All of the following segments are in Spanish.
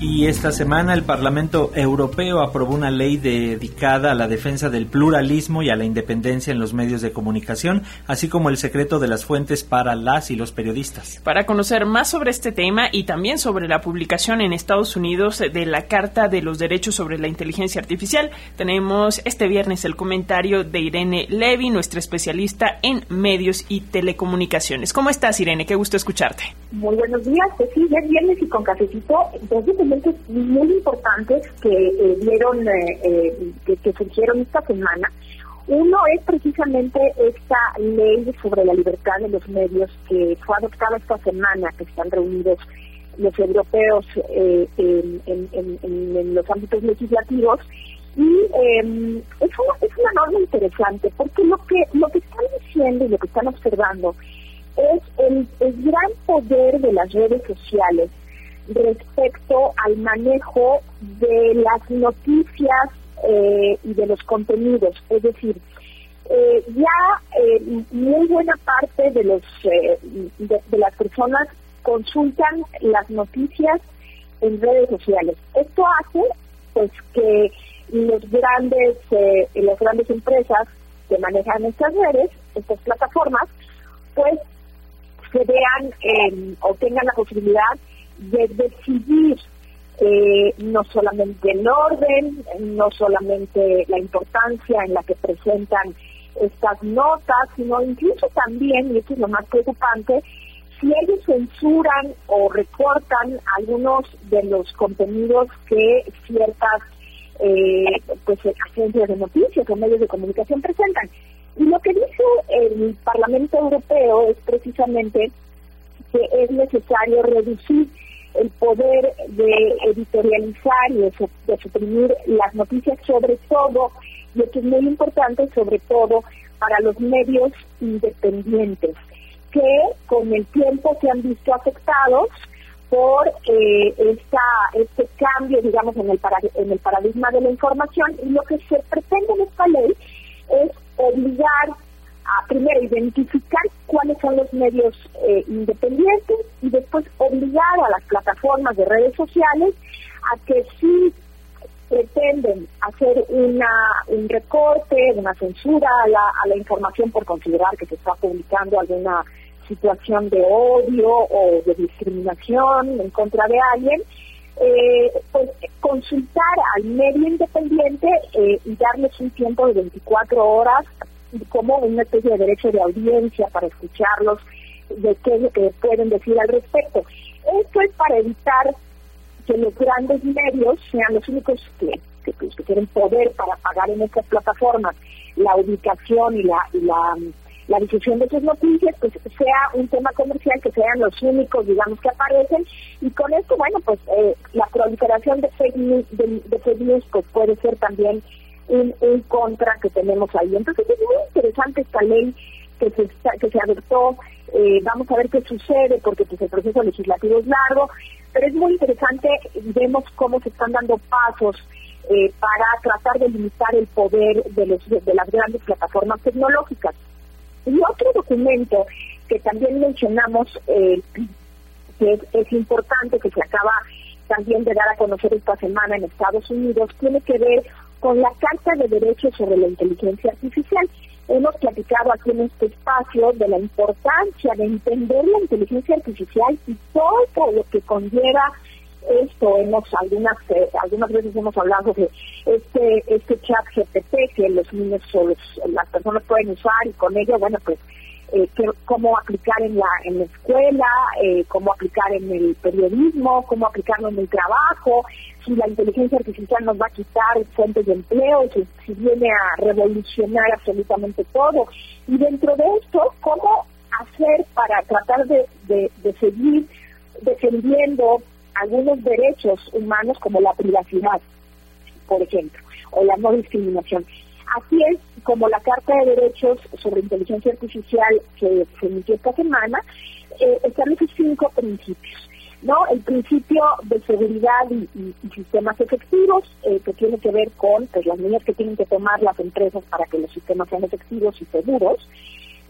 Y esta semana el Parlamento Europeo aprobó una ley dedicada a la defensa del pluralismo y a la independencia en los medios de comunicación, así como el secreto de las fuentes para las y los periodistas. Para conocer más sobre este tema y también sobre la publicación en Estados Unidos de la Carta de los Derechos sobre la Inteligencia Artificial, tenemos este viernes el comentario de Irene Levy, nuestra especialista en medios y telecomunicaciones. ¿Cómo estás, Irene? Qué gusto escucharte. Muy buenos días. Pues sí, ya viernes y con cafecito. Entonces, muy importantes que eh, dieron, eh, eh, que, surgieron esta semana. Uno es precisamente esta ley sobre la libertad de los medios que fue adoptada esta semana, que están reunidos los europeos en, los ámbitos legislativos. Y em, es, una, es una norma interesante porque lo que, lo que están diciendo y lo que están observando es el, el gran poder de las redes sociales respecto al manejo de las noticias eh, y de los contenidos. Es decir, eh, ya eh, muy buena parte de los de, las personas consultan las noticias en redes sociales. Esto hace pues que los grandes las grandes empresas que manejan estas redes, estas plataformas, pues se vean o tengan la posibilidad de decidir eh, no solamente el orden, no solamente la importancia en la que presentan estas notas, sino incluso también, y esto es lo más preocupante, si ellos censuran o recortan algunos de los contenidos que ciertas eh, pues agencias de noticias o medios de comunicación presentan. Y lo que dice el Parlamento Europeo es precisamente que es necesario reducir el poder de editorializar y de, suprimir las noticias, sobre todo, y esto es muy importante, sobre todo para los medios independientes, que con el tiempo se han visto afectados por eh, esta, este cambio, digamos, en el, en el paradigma de la información, y lo que se pretende en esta ley es obligar a primero identificar cuáles son los medios eh, independientes y después obligar a las plataformas de redes sociales a que si pretenden hacer una, un recorte, una censura a la, a la información por considerar que se está publicando alguna situación de odio o de discriminación en contra de alguien, eh, pues consultar al medio independiente eh, y darles un tiempo de 24 horas como una especie de derecho de audiencia para escucharlos, de qué es lo que pueden decir al respecto. Esto es para evitar que los grandes medios sean los únicos que, que, que poder para pagar en estas plataformas la ubicación y la, y la, la difusión de sus noticias, pues sea un tema comercial, que sean los únicos, digamos, que aparecen. Y con esto, bueno, pues eh, la proliferación de fake news, de fake news pues puede ser también un, contra que tenemos ahí. Entonces es muy interesante esta ley que se, que se adoptó. Eh, vamos a ver qué sucede porque pues, el proceso legislativo es largo, pero es muy interesante. Vemos cómo se están dando pasos eh, para tratar de limitar el poder de, los, de las grandes plataformas tecnológicas. Y otro documento que también mencionamos, eh, que es, es importante, que se acaba también de dar a conocer esta semana en Estados Unidos, tiene que ver con la Carta de Derechos sobre la Inteligencia Artificial. Hemos platicado aquí en este espacio de la importancia de entender la inteligencia artificial y todo lo que conlleva esto. Hemos algunas eh, algunas veces hemos hablado de este este chat GPT que los niños o las personas pueden usar y con ello, bueno, pues eh, cómo aplicar en la, en la escuela, eh, cómo aplicar en el periodismo, cómo aplicarlo en el trabajo, si la inteligencia artificial nos va a quitar fuentes de empleo, si, viene a revolucionar absolutamente todo. Y dentro de esto, cómo hacer para tratar de, de seguir defendiendo algunos derechos humanos como la privacidad, por ejemplo, o la no discriminación. Así es como la Carta de Derechos sobre Inteligencia Artificial que se emitió esta semana, eh, establece cinco principios. ¿no? El principio de seguridad y, sistemas efectivos, eh, que tiene que ver con pues, las medidas que tienen que tomar las empresas para que los sistemas sean efectivos y seguros.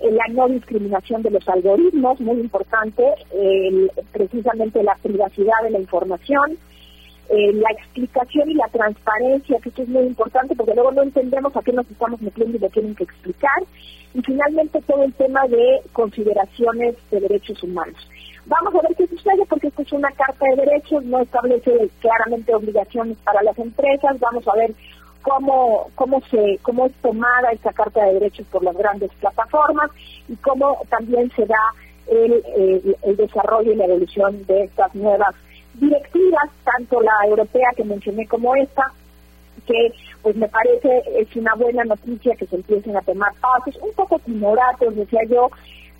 Eh, la no discriminación de los algoritmos, muy importante, precisamente la privacidad de la información, eh, la explicación y la transparencia, que esto es muy importante porque luego no entendemos a qué nos estamos metiendo y lo tienen que explicar. Y finalmente todo el tema de consideraciones de derechos humanos. Vamos a ver qué sucede porque esto es una carta de derechos, no establece claramente obligaciones para las empresas. Vamos a ver cómo cómo se cómo es tomada esta carta de derechos por las grandes plataformas y cómo también se da el, el desarrollo y la evolución de estas nuevas directivas, tanto la europea que mencioné como esta, que pues me parece es una buena noticia que se empiecen a tomar pasos, un poco timoratos, decía yo,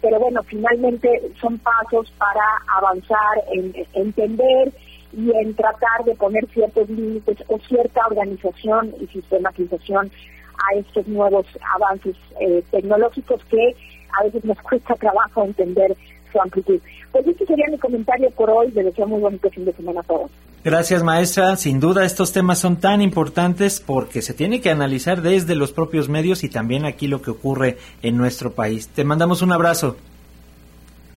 pero bueno, finalmente son pasos para avanzar en, entender y en tratar de poner ciertos límites o cierta organización y sistematización a estos nuevos avances eh, tecnológicos que a veces nos cuesta trabajo entender amplitud. Pues este sería mi comentario por hoy. Les deseo muy bonito fin de semana a. Gracias, maestra. Sin duda, estos temas son tan importantes porque se tiene que analizar desde los propios medios y también aquí lo que ocurre en nuestro país. Te mandamos un abrazo.